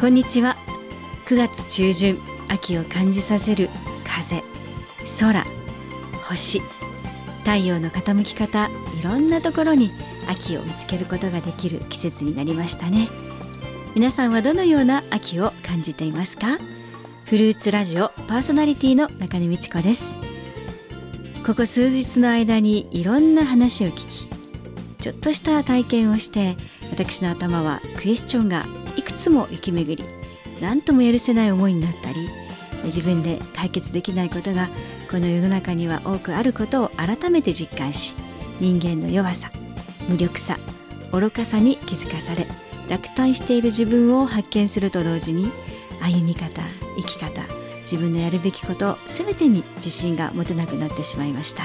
こんにちは。9月中旬秋を感じさせる風空星太陽の傾き方いろんなところに秋を見つけることができる季節になりましたね。皆さんはどのような秋を感じていますか？フルーツラジオパーソナリティの中根美智子です。ここ数日の間にいろんな話を聞きちょっとした体験をして私の頭はクエスチョンがつも行き巡り何とも許せない思いになったり自分で解決できないことがこの世の中には多くあることを改めて実感し人間の弱さ無力さ愚かさに気づかされ落胆している自分を発見すると同時に歩み方生き方自分のやるべきこと全てに自信が持てなくなってしまいました。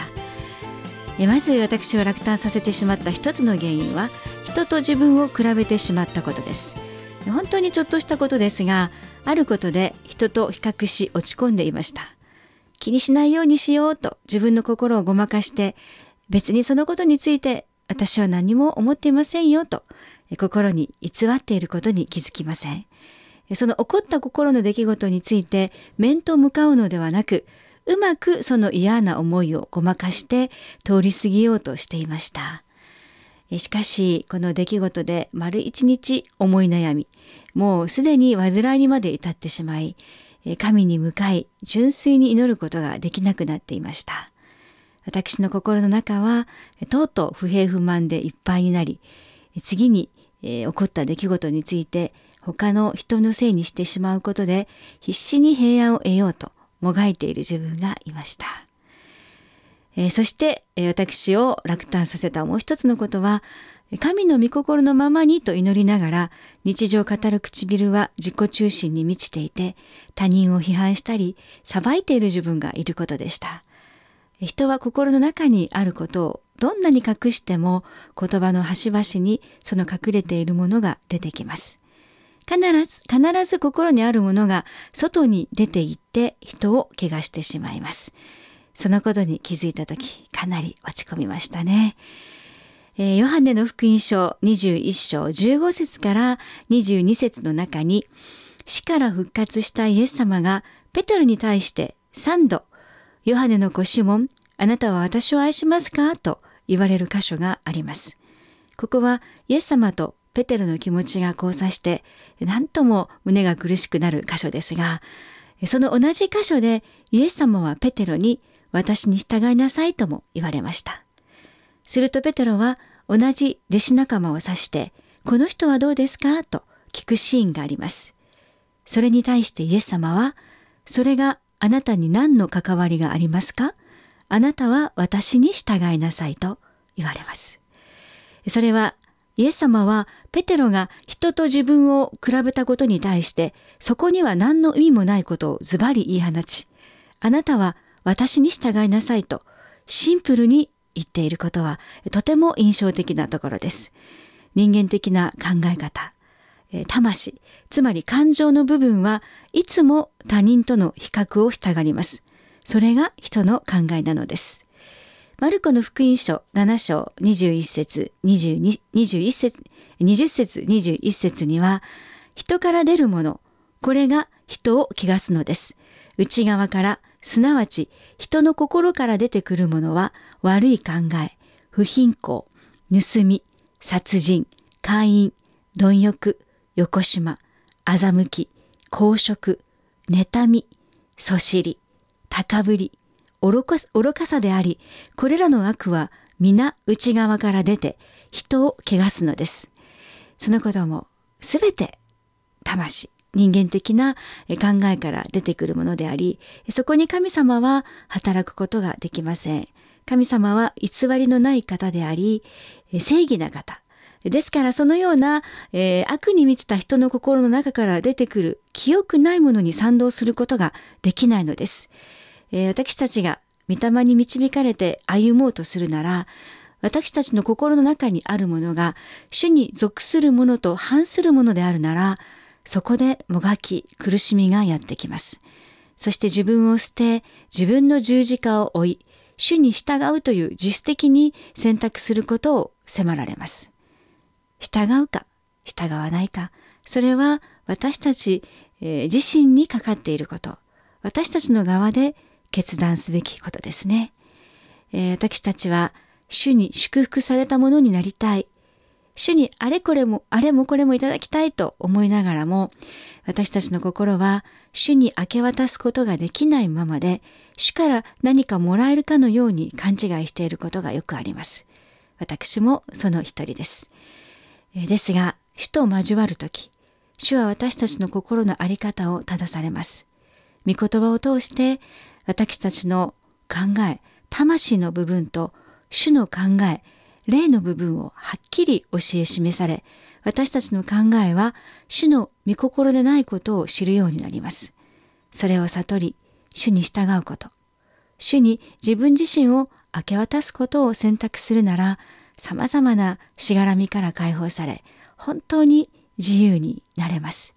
えまず私を落胆させてしまった一つの原因は人と自分を比べてしまったことです。本当にちょっとしたことですがあることで人と比較し落ち込んでいました。気にしないようにしようと自分の心をごまかして別にそのことについて私は何も思っていませんよと心に偽っていることに気づきません。その起こった心の出来事について面と向かうのではなくうまくその嫌な思いをごまかして通り過ぎようとしていました。しかしこの出来事で丸一日思い悩みもうすでに煩いにまで至ってしまい神に向かい純粋に祈ることができなくなっていました私の心の中はとうとう不平不満でいっぱいになり次に、えー、起こった出来事について他の人のせいにしてしまうことで必死に平安を得ようともがいている自分がいました。えー、そして、えー、私を落胆させたもう一つのことは神の御心のままにと祈りながら日常を語る唇は自己中心に満ちていて他人を批判したり裁いている自分がいることでした。人は心の中にあることをどんなに隠しても言葉の端々にその隠れているものが出てきます。必ず、必ず心にあるものが外に出て行って人を怪我してしまいます。そのことに気づいた時、かなり落ち込みましたね。えー、ヨハネの福音書21章15節から22節の中に、死から復活したイエス様がペトルに対して3度、ヨハネのごシモン、あなたは私を愛しますか？と言われる箇所があります。ここはイエス様とペテロの気持ちが交差して何とも胸が苦しくなる箇所ですがその同じ箇所でイエス様はペテロに私に従いなさいとも言われました。するとペテロは同じ弟子仲間を指してこの人はどうですかと聞くシーンがあります。それに対してイエス様はそれがあなたに何の関わりがありますか？あなたは私に従いなさいと言われます。それはイエス様はペテロが人と自分を比べたことに対してそこには何の意味もないことをズバリ言い放ちあなたは私に従いなさいとシンプルに言っていることはとても印象的なところです。人間的な考え方、魂、つまり感情の部分はいつも他人との比較をしたがります。それが人の考えなのです。マルコの福音書7章21節22 21節20節21節には人から出るものこれが人を汚すのです内側からすなわち人の心から出てくるものは悪い考え不貧困盗み殺人会員貪欲横島欺き公職妬みそしり高ぶり愚か愚かさでありこれらの悪は皆内側から出て人を汚すのです。そのこともすべて魂。人間的な考えから出てくるものでありそこに神様は働くことができません神様は偽りのない方であり正義な方ですからそのような、えー、悪に満ちた人の心の中から出てくる清くないものに賛同することができないのです。えー、私たちが御霊に導かれて歩もうとするなら私たちの心の中にあるものが主に属するものと反するものであるならそこでもがき苦しみがやってきます。そして自分を捨て自分の十字架を追い主に従うという自主的に選択することを迫られます。従うか従わないかそれは私たち、えー、自身にかかっていること私たちの側で決断すべきことですね、えー、私たちは主に祝福されたものになりたい主にあれこれもあれもこれもいただきたいと思いながらも私たちの心は主に明け渡すことができないままで主から何かもらえるかのように勘違いしていることがよくあります。私もその一人です。ですが主と交わる時主は私たちの心の在り方を正されます。御言葉を通して私たちの考え魂の部分と主の考え霊の部分をはっきり教え示され私たちの考えは主の御心でないことを知るようになります。それを悟り主に従うこと主に自分自身を明け渡すことを選択するなら様々なしがらみから解放され本当に自由になれます。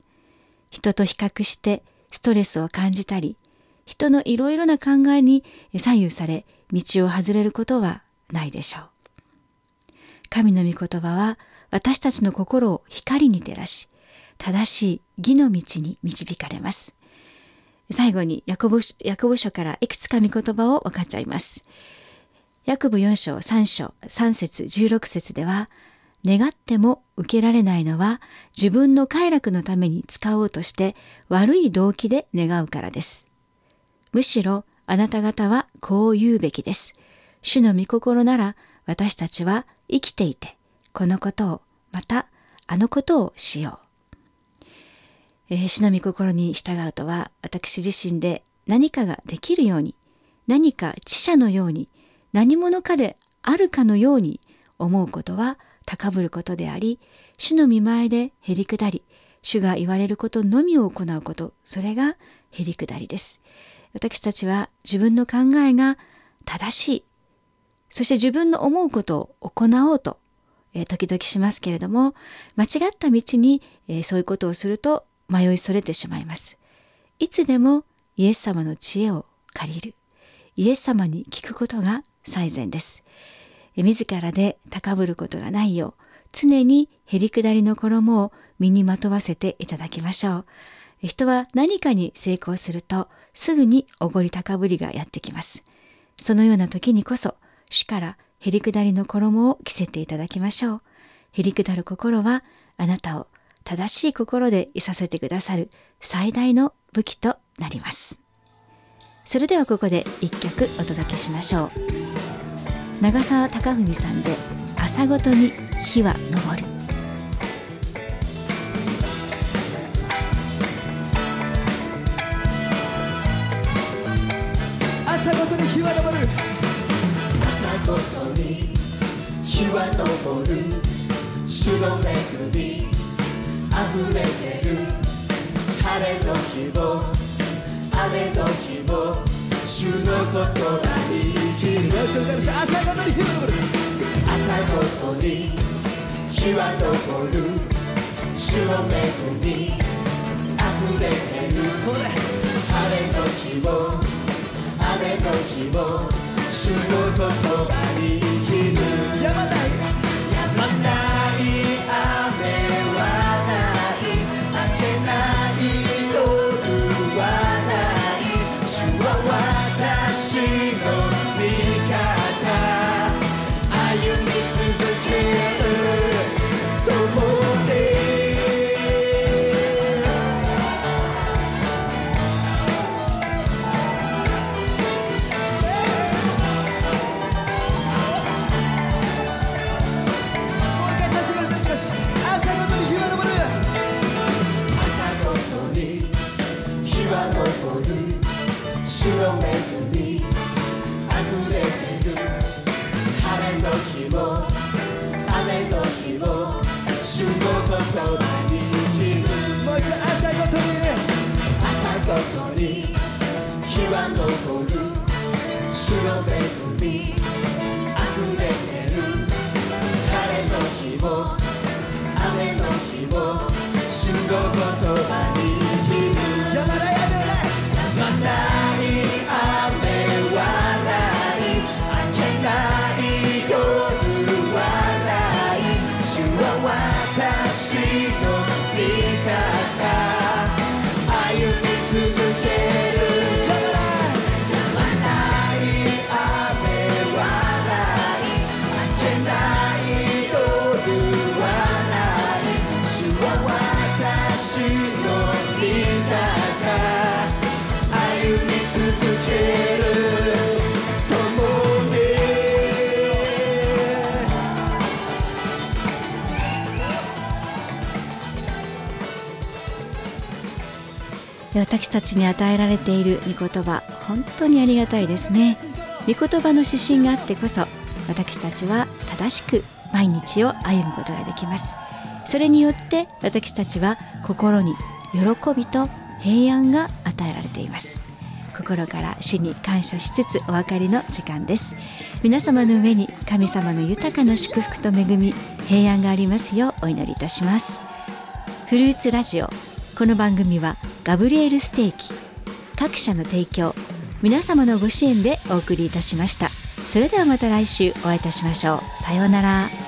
人と比較してストレスを感じたり人のいろいろな考えに左右され道を外れることはないでしょう。神の御言葉は私たちの心を光に照らし正しい義の道に導かれます。最後にヤコブヤコブ書からいくつか御言葉を分かっちゃいます。ヤコブ4章3章3節16節では願っても受けられないのは自分の快楽のために使おうとして悪い動機で願うからです。むしろあなた方はこう言うべきです。主の御心なら私たちは生きていてこのことをまたあのことをしよう。えー、主の御心に従うとは私自身で何かができるように何か知者のように何者かであるかのように思うことは高ぶることであり主の見前でへりくだり主が言われることのみを行うことそれがへりくだりです私たちは自分の考えが正しいそして自分の思うことを行おうと、えー、時々しますけれども間違った道に、えー、そういうことをすると迷いそれてしまいます。いつでもイエス様の知恵を借りる。イエス様に聞くことが最善です。自らで高ぶることがないよう常にへりくだりの衣を身にまとわせていただきましょう。人は何かに成功するとすぐにおごり高ぶりがやってきます。そのような時にこそ主からへりくだりの衣を着せていただきましょう。へりくだる心はあなたを正しい心でいさせてくださる最大の武器となります。それではここで一曲お届けしましょう。長澤貴文さんで朝ごとに日は昇る。は昇る主の恵み溢れてる晴れの日も雨の日も主のことがいい日朝ごとに日は昇る朝ごとに日は昇る主の恵み溢れてる。そうです晴れの日も雨の日も主のこと私たちに与えられている御言葉本当にありがたいですね。御言葉の指針があってこそ私たちは正しく毎日を歩むことができます。それによって私たちは心に喜びと平安が与えられています。心から主に感謝しつつお別れの時間です。皆様の上に神様の豊かな祝福と恵み平安がありますようお祈りいたします。フルーツラジオこの番組はガブリエルステーキ。各社の提供。皆様のご支援でお送りいたしました。それではまた来週お会いいたしましょう。さようなら。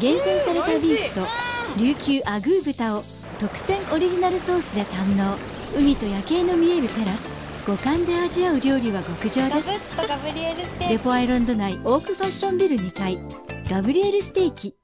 厳選されたビーフと琉球アグー豚を特選オリジナルソースで堪能。海と夜景の見えるテラス。五感で味わう料理は極上です。レポアイランド内オークファッションビル2階ガブリエルステーキ